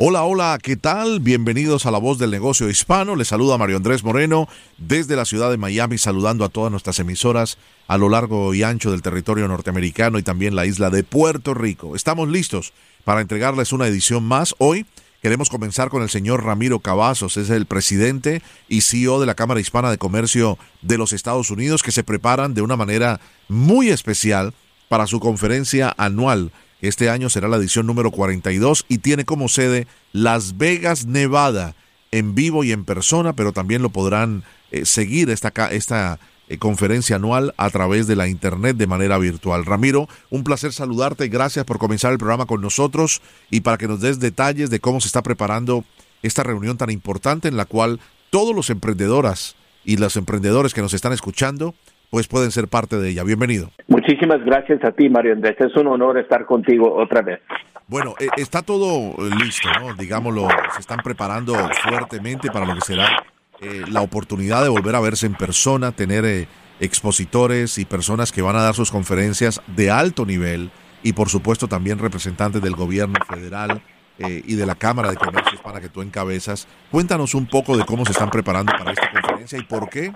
Hola, hola, ¿qué tal? Bienvenidos a La Voz del Negocio Hispano. Les saluda Mario Andrés Moreno desde la ciudad de Miami, saludando a todas nuestras emisoras a lo largo y ancho del territorio norteamericano y también la isla de Puerto Rico. Estamos listos para entregarles una edición más. Hoy queremos comenzar con el señor Ramiro Cavazos, es el presidente y CEO de la Cámara Hispana de Comercio de los Estados Unidos, que se preparan de una manera muy especial para su conferencia anual este año será la edición número 42 y tiene como sede Las Vegas, Nevada, en vivo y en persona, pero también lo podrán eh, seguir esta, esta eh, conferencia anual a través de la internet de manera virtual. Ramiro, un placer saludarte, gracias por comenzar el programa con nosotros y para que nos des detalles de cómo se está preparando esta reunión tan importante en la cual todos los emprendedoras y los emprendedores que nos están escuchando pues pueden ser parte de ella. Bienvenido. Muchísimas gracias a ti, Mario Andrés. Es un honor estar contigo otra vez. Bueno, eh, está todo eh, listo, ¿no? Digámoslo, se están preparando fuertemente para lo que será eh, la oportunidad de volver a verse en persona, tener expositores y personas que van a dar sus conferencias de alto nivel y por supuesto también representantes del gobierno federal y de la Cámara de Comercio para que tú encabezas. Cuéntanos un poco de cómo se están preparando para esta conferencia y por qué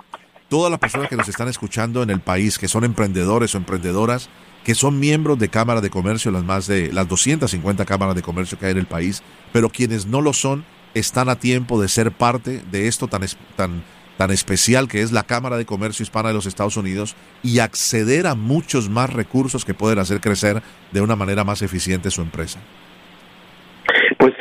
todas las personas que nos están escuchando en el país, que son emprendedores o emprendedoras, que son miembros de Cámara de Comercio, las más de las 250 cámaras de comercio que hay en el país, pero quienes no lo son están a tiempo de ser parte de esto tan, tan, tan especial que es la Cámara de Comercio Hispana de los Estados Unidos y acceder a muchos más recursos que pueden hacer crecer de una manera más eficiente su empresa.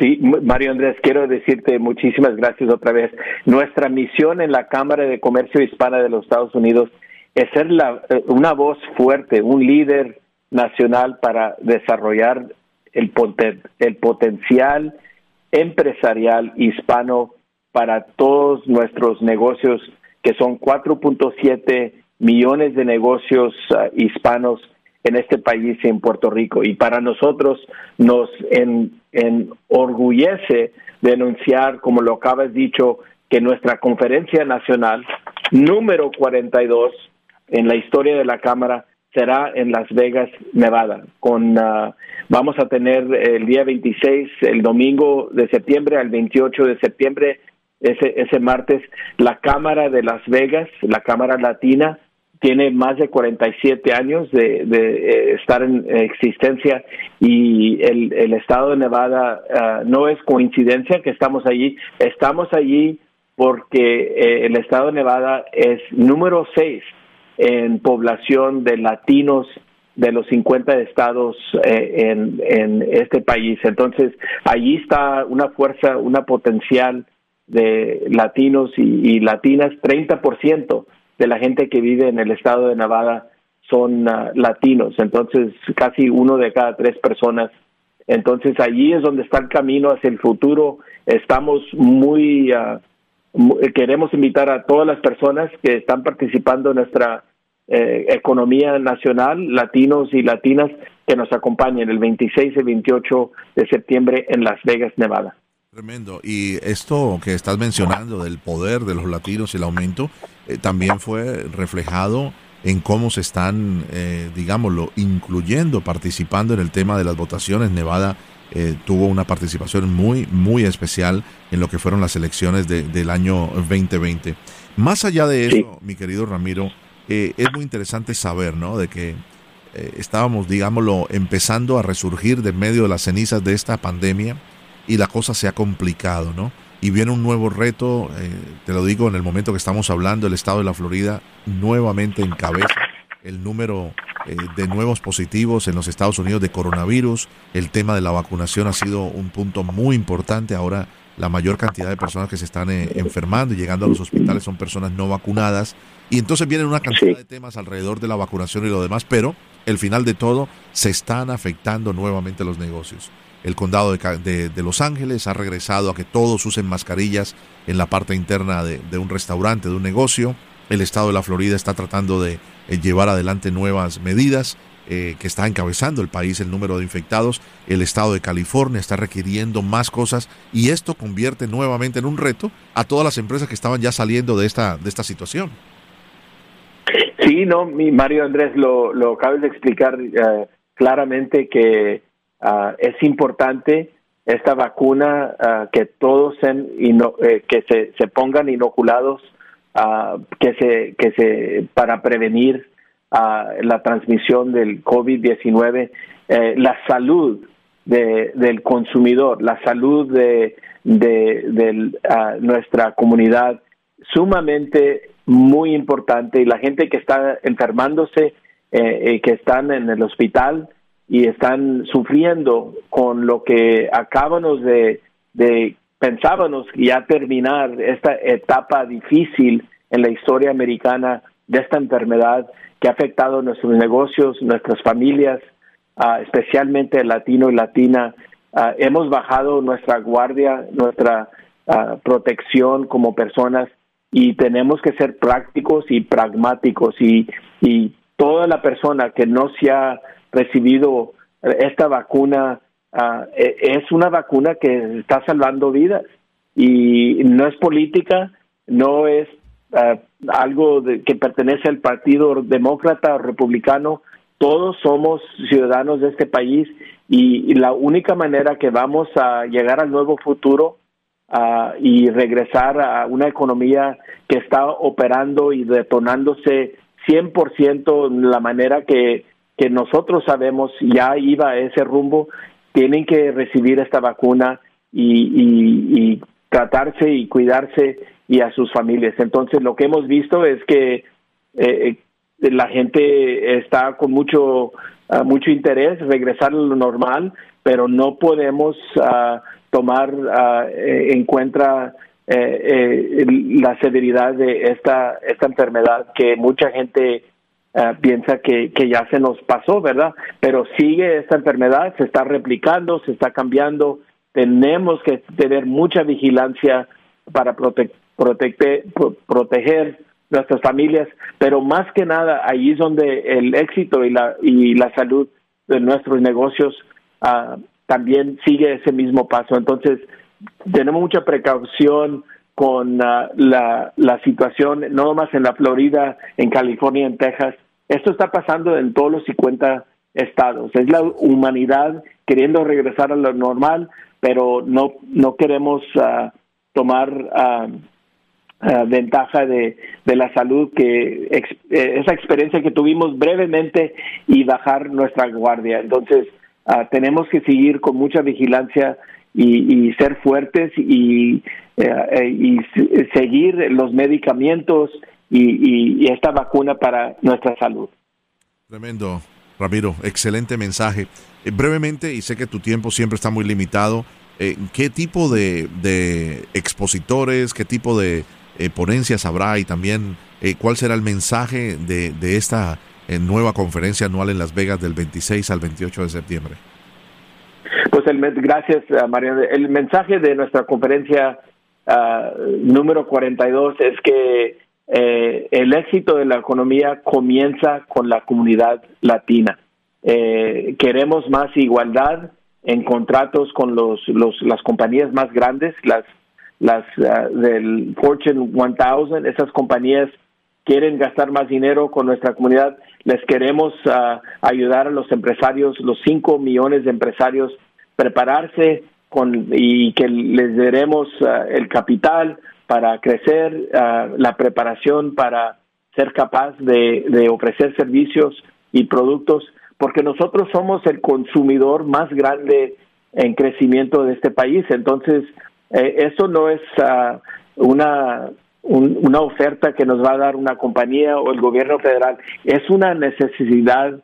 Sí, Mario Andrés, quiero decirte muchísimas gracias otra vez. Nuestra misión en la Cámara de Comercio Hispana de los Estados Unidos es ser la, eh, una voz fuerte, un líder nacional para desarrollar el, el potencial empresarial hispano para todos nuestros negocios, que son 4.7 millones de negocios ah, hispanos en este país y en Puerto Rico. Y para nosotros nos enorgullece denunciar, como lo acabas dicho, que nuestra conferencia nacional número 42 en la historia de la Cámara será en Las Vegas, Nevada. Con ah, vamos a tener el día 26, el domingo de septiembre al 28 de septiembre, ese ese martes, la Cámara de Las Vegas, la Cámara Latina tiene más de 47 años de, eh, estar en existencia y el, el estado de Nevada ah, no es coincidencia que estamos allí, estamos allí porque eh, el estado de Nevada es número 6 en población de latinos de los 50 estados eh, en, en este país. Entonces, allí está una fuerza, una potencial de latinos y, y latinas, 30% de la gente que vive en el estado de Nevada son ah, latinos, entonces casi uno de cada tres personas. Entonces allí es donde está el camino hacia el futuro. Estamos muy, ah, queremos invitar a todas las personas que están participando en nuestra eh, economía nacional, latinos y latinas, que nos acompañen el 26 y 28 de septiembre en Las Vegas, Nevada. Tremendo. Y esto que estás mencionando del poder de los latinos y el aumento, eh, también fue reflejado en cómo se están, eh, digámoslo, incluyendo, participando en el tema de las votaciones. Nevada eh, tuvo una participación muy, muy especial en lo que fueron las elecciones del año 2020. Más allá de eso, mi querido Ramiro, es muy interesante saber, ¿no? De que estábamos, digámoslo, empezando a resurgir de medio de las cenizas de esta pandemia y la cosa se ha complicado, ¿no? Y viene un nuevo reto, eh, te lo digo en el momento que estamos hablando, el estado de la Florida nuevamente encabeza el número eh, de nuevos positivos en los Estados Unidos de coronavirus. El tema de la vacunación ha sido un punto muy importante. Ahora la mayor cantidad de personas que se están eh, enfermando y llegando a los hospitales son personas no vacunadas. Y entonces vienen una cantidad de temas alrededor de la vacunación y lo demás, pero el final de todo se están afectando nuevamente los negocios. El condado de, Los Ángeles ha regresado a que todos usen mascarillas en la parte interna de, un restaurante, de un negocio. El estado de la Florida está tratando de eh, llevar adelante nuevas medidas eh, que está encabezando el país el número de infectados. El estado de California está requiriendo más cosas y esto convierte nuevamente en un reto a todas las empresas que estaban ya saliendo de esta, de esta situación. Sí, no, mi Mario Andrés lo, lo acabas de explicar eh, claramente que Ah, es importante esta vacuna ah, que todos eh, que se, se, pongan inoculados uh, que se que se para prevenir la transmisión del COVID-19 eh, la salud de, del consumidor la salud de, de, nuestra comunidad sumamente muy importante. Y la gente que está enfermándose eh, que están en el hospital y están sufriendo con lo que acabamos de, pensábamos ya terminar esta etapa difícil en la historia americana de esta enfermedad que ha afectado nuestros negocios, nuestras familias, uh, especialmente latino y latina. Uh, hemos bajado nuestra guardia, nuestra uh, protección como personas y tenemos que ser prácticos y pragmáticos y, y toda la persona que no se ha recibido esta vacuna, ah, e, es una vacuna que está salvando vidas. Y no es política, no es ah, algo que pertenece al Partido Demócrata o Republicano, todos somos ciudadanos de este país y, la única manera que vamos a llegar al nuevo futuro uh, y regresar a una economía que está operando y detonándose 100% la manera que que nosotros sabemos ya iba a ese rumbo, tienen que recibir esta vacuna y, tratarse y cuidarse y a sus familias. Entonces, lo que hemos visto es que eh, la gente está con mucho ah, mucho interés regresar a lo normal, pero no podemos uh, tomar uh, en cuenta eh, la severidad de esta esta enfermedad que mucha gente eh, piensa que, que ya se nos pasó, ¿verdad? Pero sigue esta enfermedad, se está replicando, se está cambiando. Tenemos que tener mucha vigilancia para prote proteger nuestras familias, pero más que nada ahí es donde el éxito y la, y la salud de nuestros negocios uh, también sigue ese mismo paso. Entonces, tenemos mucha precaución con la, la situación, no nomás en la Florida, en California, en Texas, esto está pasando en todos los 50 estados. Es la humanidad queriendo regresar a lo normal, pero no, no queremos uh, tomar uh, uh, ventaja de, de, la salud, que eh, esa experiencia que tuvimos brevemente y bajar nuestra guardia. Entonces, tenemos que seguir con mucha vigilancia y, y ser fuertes y, eh, y seguir los medicamentos y, esta vacuna para nuestra salud. Tremendo, Ramiro, excelente mensaje. Eh, brevemente, y sé que tu tiempo siempre está muy limitado, eh, ¿qué tipo de, expositores, qué tipo de eh, ponencias habrá y también cuál será el mensaje de, de esta nueva conferencia anual en Las Vegas del 26 al 28 de septiembre? Pues el, gracias, María. El mensaje de nuestra conferencia uh, número 42 es que eh, el éxito de la economía comienza con la comunidad latina. Eh, queremos más igualdad en contratos con los, las compañías más grandes, las, las ah, del Fortune 1000, esas compañías quieren gastar más dinero con nuestra comunidad. Les queremos ah, ayudar a los empresarios, los 5 millones de empresarios, prepararse con, y que les daremos ah, el capital para crecer, ah, la preparación para ser capaz de, ofrecer servicios y productos, porque nosotros somos el consumidor más grande en crecimiento de este país. Entonces, eh, eso no es ah, una, una oferta que nos va a dar una compañía o el gobierno federal, es una necesidad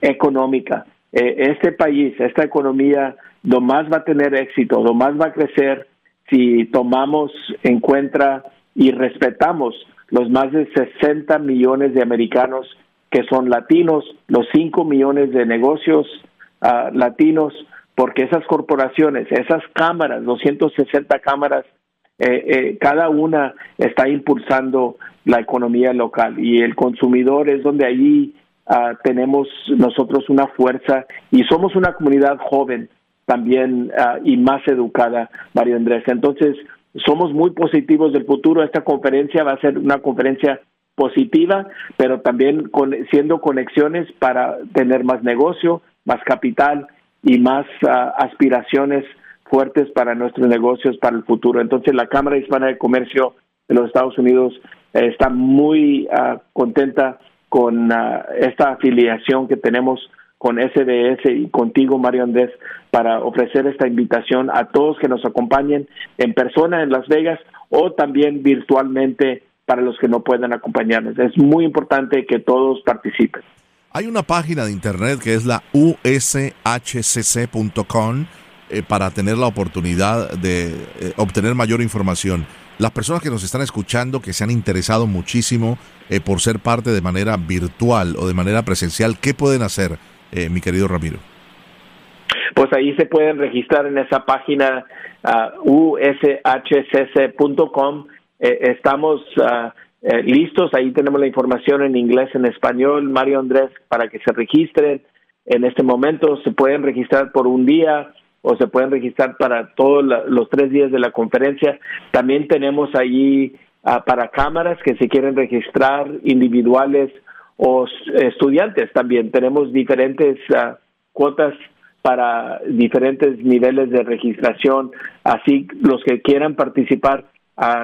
económica. Eh, este país, esta economía, lo más va a tener éxito, lo más va a crecer si tomamos en cuenta y respetamos los más de 60 millones de americanos que son latinos, los 5 millones de negocios ah, latinos, porque esas corporaciones, esas cámaras, 260 cámaras, eh, eh, cada una está impulsando la economía local y el consumidor es donde allí ah, tenemos nosotros una fuerza y somos una comunidad joven también ah, y más educada, Mario Andrés. Entonces, somos muy positivos del futuro. Esta conferencia va a ser una conferencia positiva, pero también con, siendo conexiones para tener más negocio, más capital y más ah, aspiraciones fuertes para nuestros negocios para el futuro. Entonces la Cámara Hispana de Comercio de los Estados Unidos eh, está muy ah, contenta con ah, esta afiliación que tenemos con SBS y contigo, Mario Andrés, para ofrecer esta invitación a todos que nos acompañen en persona en Las Vegas o también virtualmente para los que no puedan acompañarnos. Es muy importante que todos participen. Hay una página de internet que es la ushcc.com eh, para tener la oportunidad de eh, obtener mayor información. Las personas que nos están escuchando, que se han interesado muchísimo eh, por ser parte de manera virtual o de manera presencial, ¿qué pueden hacer, mi querido Ramiro? Pues ahí se pueden registrar en esa página uh, ushcc.com. estamos uh, eh, listos. Ahí tenemos la información en inglés, en español, Mario Andrés, para que se registren. En este momento se pueden registrar por un día o se pueden registrar para todos los tres días de la conferencia. También tenemos ahí ah, para cámaras que se quieren registrar, individuales o estudiantes también. Tenemos diferentes uh, cuotas para diferentes niveles de registración. Así los que quieran participar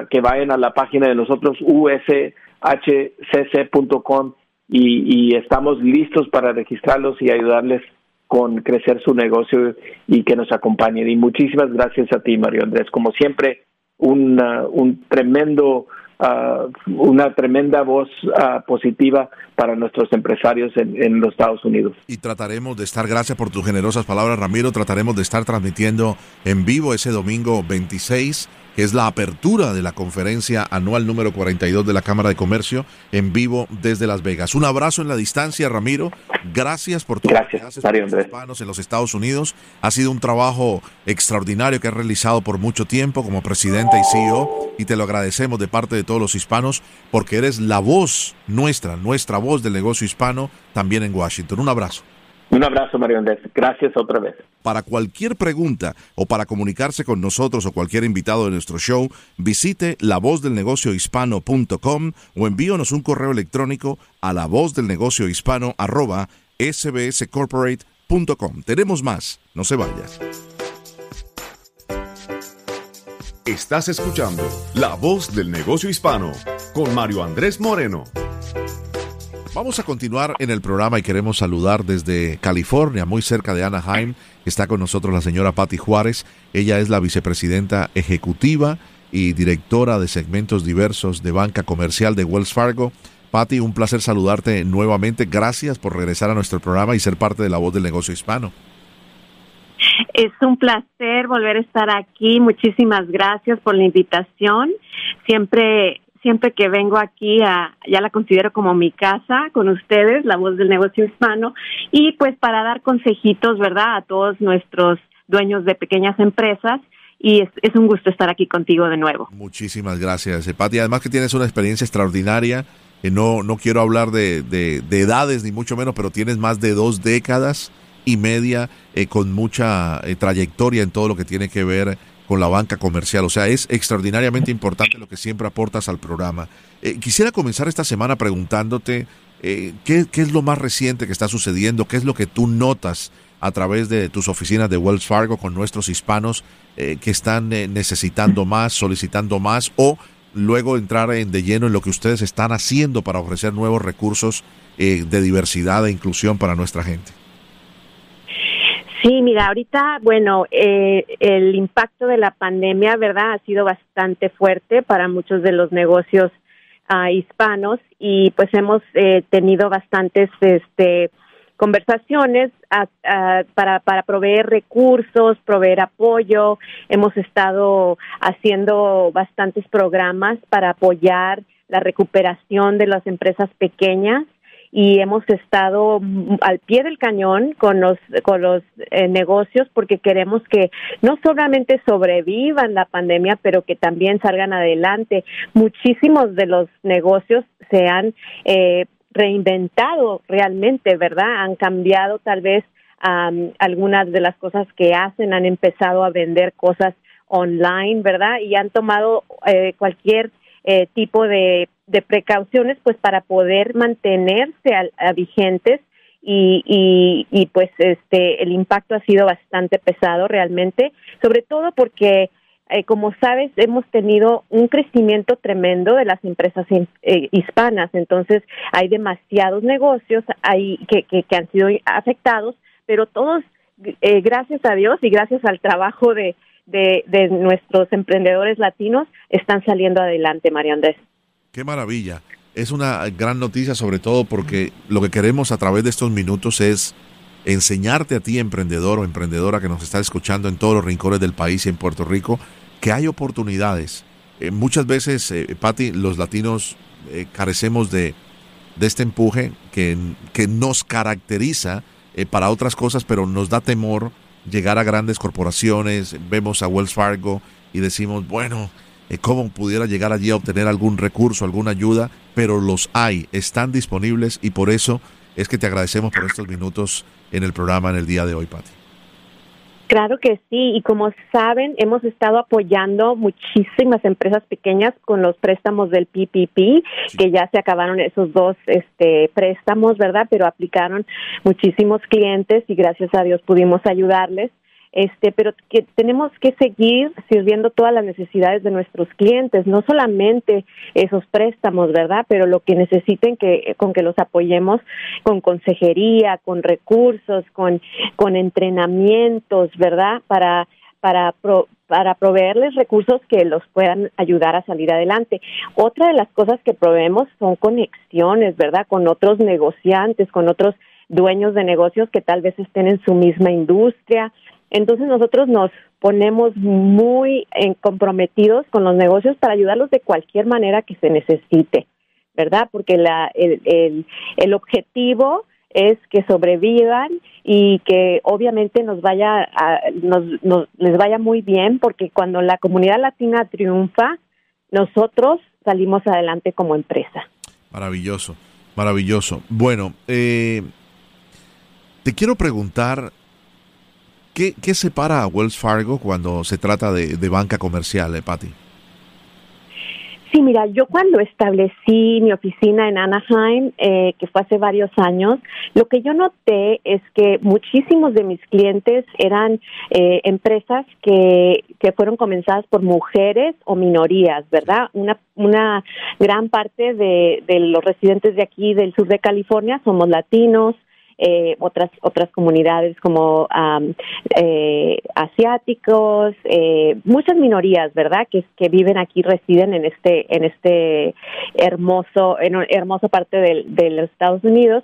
que vayan a la página de nosotros ushcc.com y, y estamos listos para registrarlos y ayudarles con crecer su negocio y que nos acompañen. Y muchísimas gracias a ti, Mario Andrés. Como siempre, un, un tremendo Uh, una tremenda voz uh, positiva para nuestros empresarios en, en, los Estados Unidos. Y trataremos de estar, gracias por tus generosas palabras, Ramiro, trataremos de estar transmitiendo en vivo ese domingo 26 que es la apertura de la conferencia anual número 42 de la Cámara de Comercio en vivo desde Las Vegas. Un abrazo en la distancia, Ramiro. Gracias por todo Gracias, Mario Andrés. en los Estados Unidos. Ha sido un trabajo extraordinario que has realizado por mucho tiempo como presidente y CEO y te lo agradecemos de parte de todos los hispanos porque eres la voz nuestra, nuestra voz del negocio hispano también en Washington. Un abrazo. Un abrazo, Mario Andrés. Gracias otra vez. Para cualquier pregunta o para comunicarse con nosotros o cualquier invitado de nuestro show, visite lavozdelnegociohispano.com o envíonos un correo electrónico a lavozdelnegociohispano arroba sbscorporate.com. Tenemos más. No se vayas. Estás escuchando La Voz del Negocio Hispano con Mario Andrés Moreno. Vamos a continuar en el programa y queremos saludar desde California, muy cerca de Anaheim. Está con nosotros la señora Patti Juárez. Ella es la vicepresidenta ejecutiva y directora de segmentos diversos de banca comercial de Wells Fargo. Patti, un placer saludarte nuevamente. Gracias por regresar a nuestro programa y ser parte de la voz del negocio hispano. Es un placer volver a estar aquí. Muchísimas gracias por la invitación. Siempre siempre que vengo aquí, a, ya la considero como mi casa con ustedes, la voz del negocio hispano, y pues para dar consejitos, ¿verdad?, a todos nuestros dueños de pequeñas empresas. Y es, un gusto estar aquí contigo de nuevo. Muchísimas gracias, Pati. Además que tienes una experiencia extraordinaria. que no, no quiero hablar de, de, edades ni mucho menos, pero tienes más de dos décadas y media eh, con mucha eh, trayectoria en todo lo que tiene que ver con la banca comercial. O sea, es extraordinariamente importante lo que siempre aportas al programa. Eh, quisiera comenzar esta semana preguntándote eh, ¿qué, es lo más reciente que está sucediendo, qué es lo que tú notas a través de tus oficinas de Wells Fargo con nuestros hispanos eh, que están necesitando más, solicitando más o luego entrar en, de lleno en lo que ustedes están haciendo para ofrecer nuevos recursos de diversidad e inclusión para nuestra gente. Sí, mira, ahorita, bueno, eh, el impacto de la pandemia, ¿verdad? Ha sido bastante fuerte para muchos de los negocios uh, hispanos y pues hemos eh, tenido bastantes este, conversaciones para, para proveer recursos, proveer apoyo. Hemos estado haciendo bastantes programas para apoyar la recuperación de las empresas pequeñas y hemos estado al pie del cañón con los con los eh, negocios porque queremos que no solamente sobrevivan la pandemia, pero que también salgan adelante. Muchísimos de los negocios se han eh, reinventado realmente, ¿verdad? Han cambiado tal vez algunas de las cosas que hacen, han empezado a vender cosas online, ¿verdad? Y han tomado eh, cualquier eh, tipo de, de, precauciones, pues para poder mantenerse a, vigentes y, y, y, pues este el impacto ha sido bastante pesado realmente, sobre todo porque eh, como sabes, hemos tenido un crecimiento tremendo de las empresas eh, hispanas, entonces hay demasiados negocios hay, que, que, que han sido afectados, pero todos, eh, gracias a Dios y gracias al trabajo de, de, de, nuestros emprendedores latinos, están saliendo adelante, María Andrés. Qué maravilla. Es una gran noticia, sobre todo porque lo que queremos a través de estos minutos es enseñarte a ti, emprendedor o emprendedora que nos está escuchando en todos los rincones del país y en Puerto Rico, que hay oportunidades. Eh, muchas veces, eh, Patti, los latinos eh, carecemos de, de, este empuje que, que nos caracteriza eh, para otras cosas, pero nos da temor llegar a grandes corporaciones. Vemos a Wells Fargo y decimos, bueno, cómo pudiera llegar allí a obtener algún recurso, alguna ayuda, pero los hay, están disponibles y por eso es que te agradecemos por estos minutos en el programa en el día de hoy, Pati. Claro que sí, y como saben, hemos estado apoyando muchísimas empresas pequeñas con los préstamos del PPP, que ya se acabaron esos dos este, préstamos, ¿verdad? Pero aplicaron muchísimos clientes y gracias a Dios pudimos ayudarles este, pero que tenemos que seguir sirviendo todas las necesidades de nuestros clientes, no solamente esos préstamos, ¿verdad? Pero lo que necesiten que con que los apoyemos con consejería, con recursos, con con entrenamientos, ¿verdad? Para para para proveerles recursos que los puedan ayudar a salir adelante. Otra de las cosas que proveemos son conexiones, ¿verdad? Con otros negociantes, con otros dueños de negocios que tal vez estén en su misma industria entonces nosotros nos ponemos muy comprometidos con los negocios para ayudarlos de cualquier manera que se necesite, ¿verdad? Porque la, el, el, el objetivo es que sobrevivan y que obviamente nos vaya a, nos, nos, les vaya muy bien porque cuando la comunidad latina triunfa nosotros salimos adelante como empresa maravilloso maravilloso bueno eh, te quiero preguntar ¿Qué, separa a Wells Fargo cuando se trata de, banca comercial, eh, Patty? Sí, mira, yo cuando establecí mi oficina en Anaheim, eh, que fue hace varios años, lo que yo noté es que muchísimos de mis clientes eran eh, empresas que, que fueron comenzadas por mujeres o minorías, ¿verdad? Una, una gran parte de, de los residentes de aquí del sur de California somos latinos, eh, otras otras comunidades como eh, asiáticos, eh, muchas minorías, ¿verdad? Que, que viven aquí, residen en este en este hermoso en hermosa parte de, los Estados Unidos.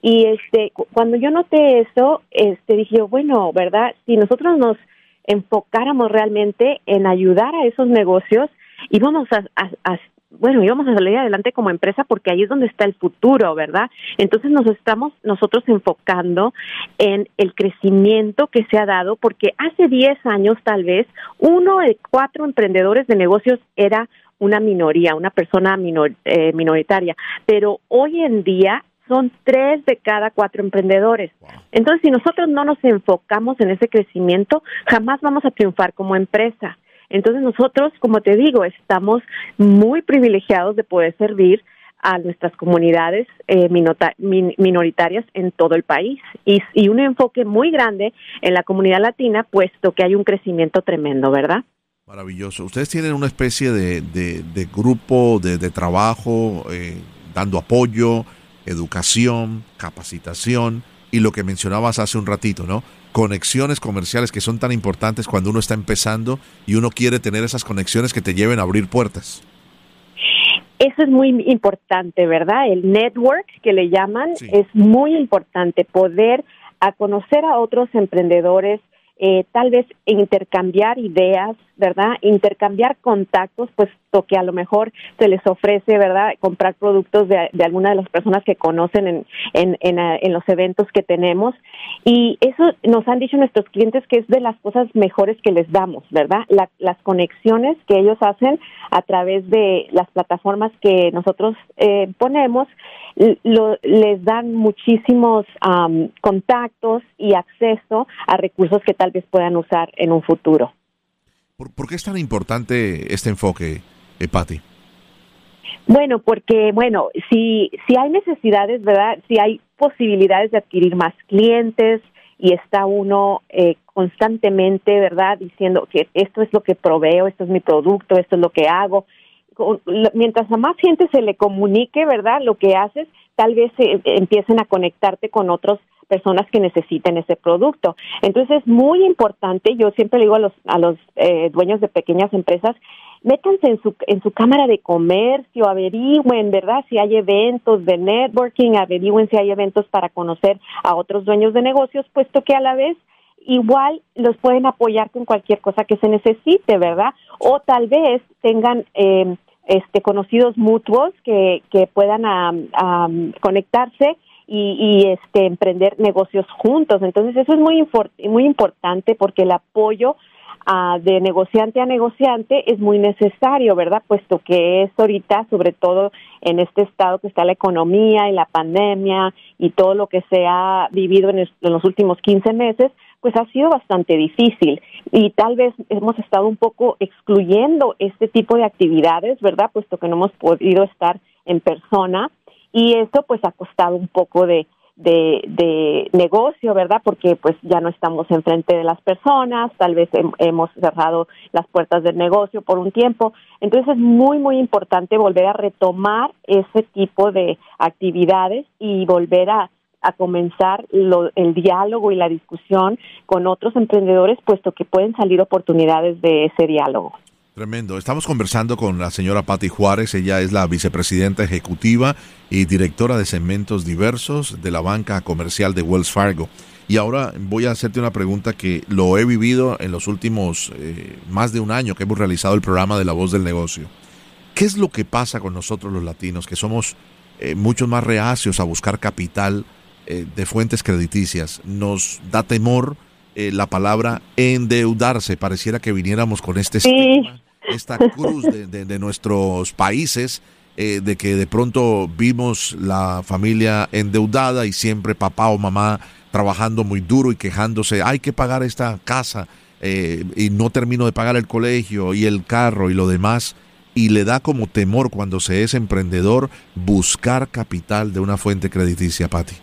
Y este cuando yo noté eso, este dije, bueno, ¿verdad? Si nosotros nos enfocáramos realmente en ayudar a esos negocios, íbamos a, a bueno, íbamos a salir adelante como empresa porque ahí es donde está el futuro, ¿verdad? Entonces nos estamos nosotros enfocando en el crecimiento que se ha dado porque hace 10 años tal vez uno de cuatro emprendedores de negocios era una minoría, una persona eh, minoritaria, pero hoy en día son tres de cada cuatro emprendedores. Entonces, si nosotros no nos enfocamos en ese crecimiento, jamás vamos a triunfar como empresa. Entonces nosotros, como te digo, estamos muy privilegiados de poder servir a nuestras comunidades eh, minoritarias en todo el país y, un enfoque muy grande en la comunidad latina, puesto que hay un crecimiento tremendo, ¿verdad? Maravilloso. Ustedes tienen una especie de, de, grupo de, de trabajo eh, dando apoyo, educación, capacitación y lo que mencionabas hace un ratito, ¿no? Conexiones comerciales que son tan importantes cuando uno está empezando y uno quiere tener esas conexiones que te lleven a abrir puertas. Eso es muy importante, ¿verdad? El network que le llaman es muy importante, poder a conocer a otros emprendedores, eh, tal vez intercambiar ideas, ¿verdad? Intercambiar contactos, pues que a lo mejor se les ofrece, ¿verdad?, comprar productos de, alguna de las personas que conocen en, en, los eventos que tenemos. Y eso nos han dicho nuestros clientes que es de las cosas mejores que les damos, ¿verdad? las conexiones que ellos hacen a través de las plataformas que nosotros eh, ponemos lo, les dan muchísimos contactos y acceso a recursos que tal vez puedan usar en un futuro. ¿Por, qué es tan importante este enfoque, eh? Bueno, porque, bueno, si, si hay necesidades, ¿verdad? Si hay posibilidades de adquirir más clientes y está uno eh, constantemente, ¿verdad? Diciendo que esto es lo que proveo, esto es mi producto, esto es lo que hago, mientras a más gente se le comunique, ¿verdad? Lo que haces, tal vez eh, empiecen a conectarte con otras personas que necesiten ese producto. Entonces es muy importante, yo siempre le digo a los, a los eh, dueños de pequeñas empresas, métanse en su, en su cámara de comercio, averigüen, ¿verdad? Si hay eventos de networking, averigüen si hay eventos para conocer a otros dueños de negocios, puesto que a la vez igual los pueden apoyar con cualquier cosa que se necesite, ¿verdad? O tal vez tengan eh, este, conocidos mutuos que, que puedan conectarse y, y, este, emprender negocios juntos. Entonces, eso es muy, muy importante porque el apoyo uh, de negociante a negociante es muy necesario, ¿verdad? Puesto que es ahorita, sobre todo en este estado que está la economía y la pandemia y todo lo que se ha vivido en, los últimos 15 meses, pues ha sido bastante difícil y tal vez hemos estado un poco excluyendo este tipo de actividades, ¿verdad? Puesto que no hemos podido estar en persona y eso pues ha costado un poco de, de, negocio, ¿verdad? Porque pues ya no estamos enfrente de las personas, tal vez hemos cerrado las puertas del negocio por un tiempo. Entonces es muy, muy importante volver a retomar ese tipo de actividades y volver a a comenzar el diálogo y la discusión con otros emprendedores, puesto que pueden salir oportunidades de ese diálogo. Tremendo. Estamos conversando con la señora Patti Juárez. Ella es la vicepresidenta ejecutiva y directora de segmentos diversos de la banca comercial de Wells Fargo. Y ahora voy a hacerte una pregunta que lo he vivido en los últimos eh, más de un año que hemos realizado el programa de La Voz del Negocio. ¿Qué es lo que pasa con nosotros los latinos, que somos eh, mucho más reacios a buscar capital eh, de fuentes crediticias. Nos da temor eh, la palabra endeudarse. Pareciera que viniéramos con este esta cruz de, nuestros países, eh, de que de pronto vimos la familia endeudada y siempre papá o mamá trabajando muy duro y quejándose, hay que pagar esta casa y no termino de pagar el colegio y el carro y lo demás. Y le da como temor cuando se es emprendedor buscar capital de una fuente crediticia, Patti.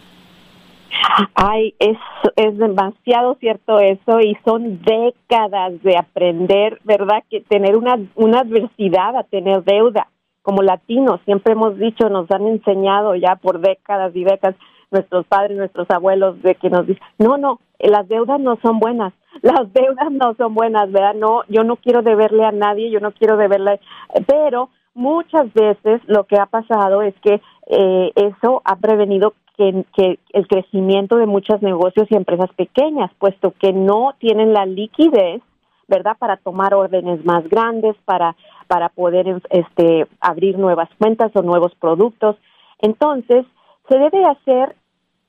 Ay, es, es demasiado cierto eso y son décadas de aprender, ¿verdad? Que tener una, una adversidad a tener deuda. Como latinos, siempre hemos dicho, nos han enseñado ya por décadas y décadas nuestros padres, nuestros abuelos, de que nos dicen, no, no, las deudas no son buenas, las deudas no son buenas, ¿verdad? No, yo no quiero deberle a nadie, yo no quiero deberle, pero muchas veces lo que ha pasado es que eh, eso ha prevenido que, el crecimiento de muchos negocios y empresas pequeñas, puesto que no tienen la liquidez, ¿verdad?, para tomar órdenes más grandes, para, para poder este, abrir nuevas cuentas o nuevos productos. Entonces, se debe hacer,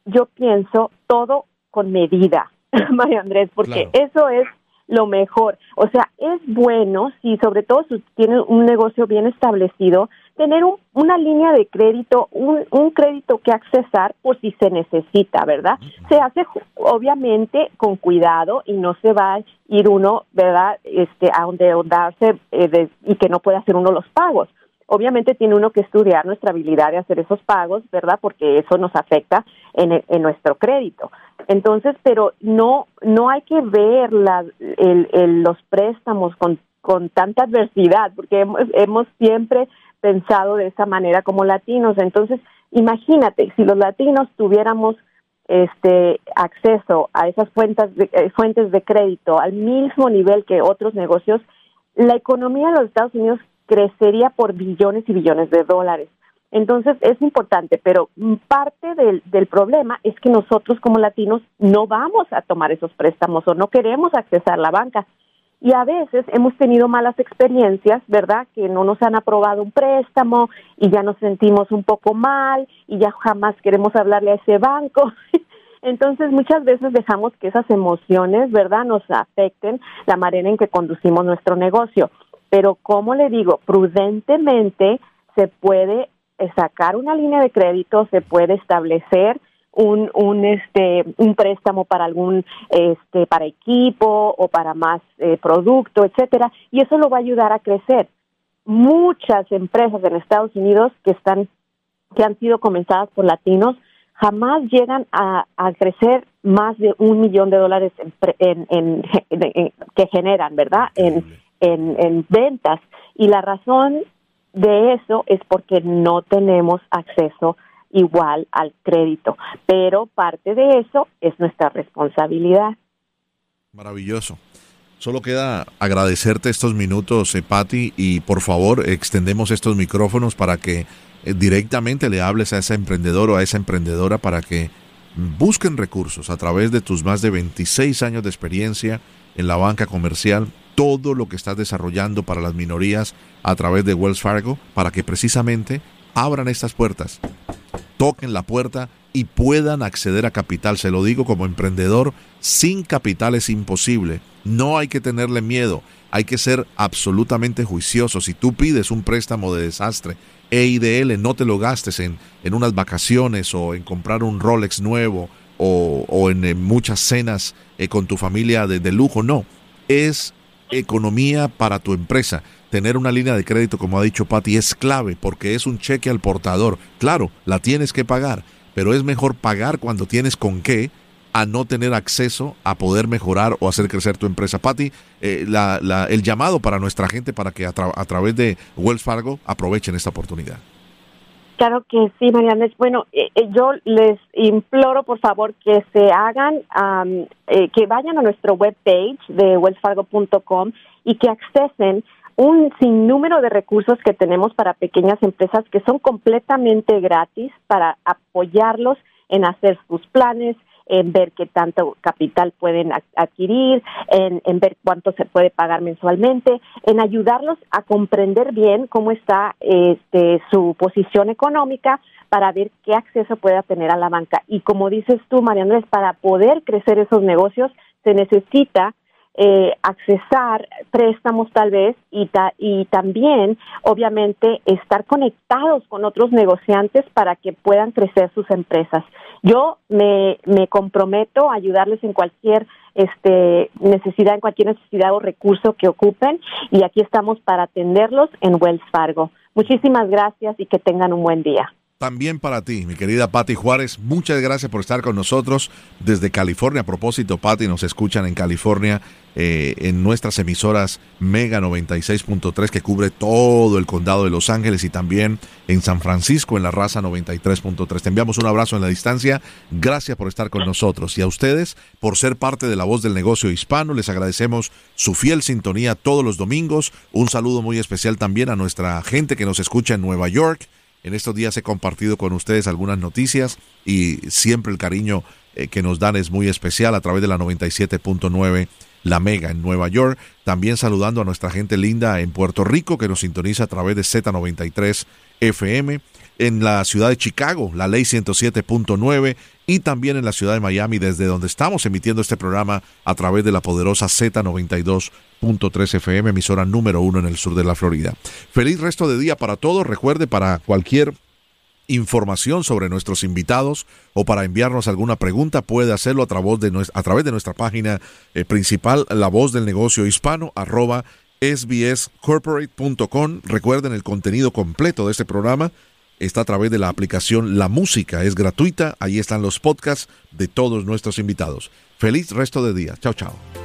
yo pienso, todo con medida, María Andrés, porque eso es lo mejor. O sea, es bueno si sobre todo si tiene un negocio bien establecido, tener un, una línea de crédito, un, un crédito que accesar por si se necesita, ¿verdad? Se hace obviamente con cuidado y no se va a ir uno, ¿verdad? Este, a donde darse eh, y que no pueda hacer uno los pagos. Obviamente tiene uno que estudiar nuestra habilidad de hacer esos pagos, ¿verdad? Porque eso nos afecta en, en nuestro crédito. Entonces, pero no no hay que ver la, el, los préstamos con, con tanta adversidad, porque hemos, hemos siempre pensado de esa manera como latinos. Entonces, imagínate, si los latinos tuviéramos este acceso a esas fuentes de, eh, fuentes de crédito al mismo nivel que otros negocios, la economía de los Estados Unidos crecería por billones y billones de dólares. Entonces es importante, pero parte del, del problema es que nosotros como latinos no vamos a tomar esos préstamos o no queremos accesar la banca y a veces hemos tenido malas experiencias, ¿verdad? Que no nos han aprobado un préstamo y ya nos sentimos un poco mal y ya jamás queremos hablarle a ese banco. Entonces muchas veces dejamos que esas emociones, ¿verdad?, nos afecten la manera en que conducimos nuestro negocio. Pero como le digo, prudentemente se puede sacar una línea de crédito, se puede establecer un, un este un préstamo para algún este para equipo o para más eh, producto etcétera. Y eso lo va a ayudar a crecer. Muchas empresas en Estados Unidos que están que han sido comenzadas por latinos jamás llegan a, a crecer más de un millón de dólares en, en, que generan verdad en, en en ventas. Y la razón de eso es porque no tenemos acceso igual al crédito. Pero parte de eso es nuestra responsabilidad. Maravilloso. Solo queda agradecerte estos minutos, eh, Patti, y por favor extendemos estos micrófonos para que eh, directamente le hables a ese emprendedor o a esa emprendedora para que busquen recursos a través de tus más de 26 años de experiencia en la banca comercial, todo lo que estás desarrollando para las minorías a través de Wells Fargo, para que precisamente abran estas puertas toquen la puerta y puedan acceder a capital. Se lo digo como emprendedor, sin capital es imposible. No hay que tenerle miedo, hay que ser absolutamente juicioso. Si tú pides un préstamo de desastre, EIDL, no te lo gastes en, en unas vacaciones o en comprar un Rolex nuevo o, en, muchas cenas eh, con tu familia de, de lujo. No, es economía para tu empresa tener una línea de crédito, como ha dicho Patti, es clave porque es un cheque al portador. Claro, la tienes que pagar, pero es mejor pagar cuando tienes con qué a no tener acceso a poder mejorar o hacer crecer tu empresa. Patti, eh, el llamado para nuestra gente para que a, través de Wells Fargo aprovechen esta oportunidad. Claro que sí, Mariana. Bueno, eh, eh, yo les imploro, por favor, que se hagan, que vayan a nuestro webpage de wellsfargo.com y que accesen un sinnúmero de recursos que tenemos para pequeñas empresas que son completamente gratis para apoyarlos en hacer sus planes, en ver qué tanto capital pueden adquirir, en, ver cuánto se puede pagar mensualmente, en ayudarlos a comprender bien cómo está este, su posición económica para ver qué acceso pueda tener a la banca. Y como dices tú, María Andrés, para poder crecer esos negocios se necesita eh, accesar préstamos tal vez y, y también obviamente estar conectados con otros negociantes para que puedan crecer sus empresas. Yo me, me comprometo a ayudarles en cualquier este, necesidad, en cualquier necesidad o recurso que ocupen y aquí estamos para atenderlos en Wells Fargo. Muchísimas gracias y que tengan un buen día también para ti, mi querida Patti Juárez. Muchas gracias por estar con nosotros desde California. A propósito, Patti, nos escuchan en California eh, en nuestras emisoras Mega 96.3 que cubre todo el condado de Los Ángeles y también en San Francisco en la raza 93.3. Te enviamos un abrazo en la distancia. Gracias por estar con nosotros y a ustedes por ser parte de la voz del negocio hispano. Les agradecemos su fiel sintonía todos los domingos. Un saludo muy especial también a nuestra gente que nos escucha en Nueva York en estos días he compartido con ustedes algunas noticias y siempre el cariño eh, que nos dan es muy especial a través de la 97.9 La Mega en Nueva York. También saludando a nuestra gente linda en Puerto Rico que nos sintoniza a través de Z93 FM. En la ciudad de Chicago, la ley 107.9 y también en la ciudad de Miami, desde donde estamos emitiendo este programa a través de la poderosa Z92.3 FM, emisora número uno en el sur de la Florida. Feliz resto de día para todos. Recuerde, para cualquier información sobre nuestros invitados o para enviarnos alguna pregunta puede hacerlo a través de, nuestra, a través de nuestra página eh, principal, la voz del negocio hispano, arroba sbscorporate.com. Recuerden el contenido completo de este programa está a través de la aplicación La Música. Es gratuita. Ahí están los podcasts de todos nuestros invitados. Feliz resto de día. Chao, chao.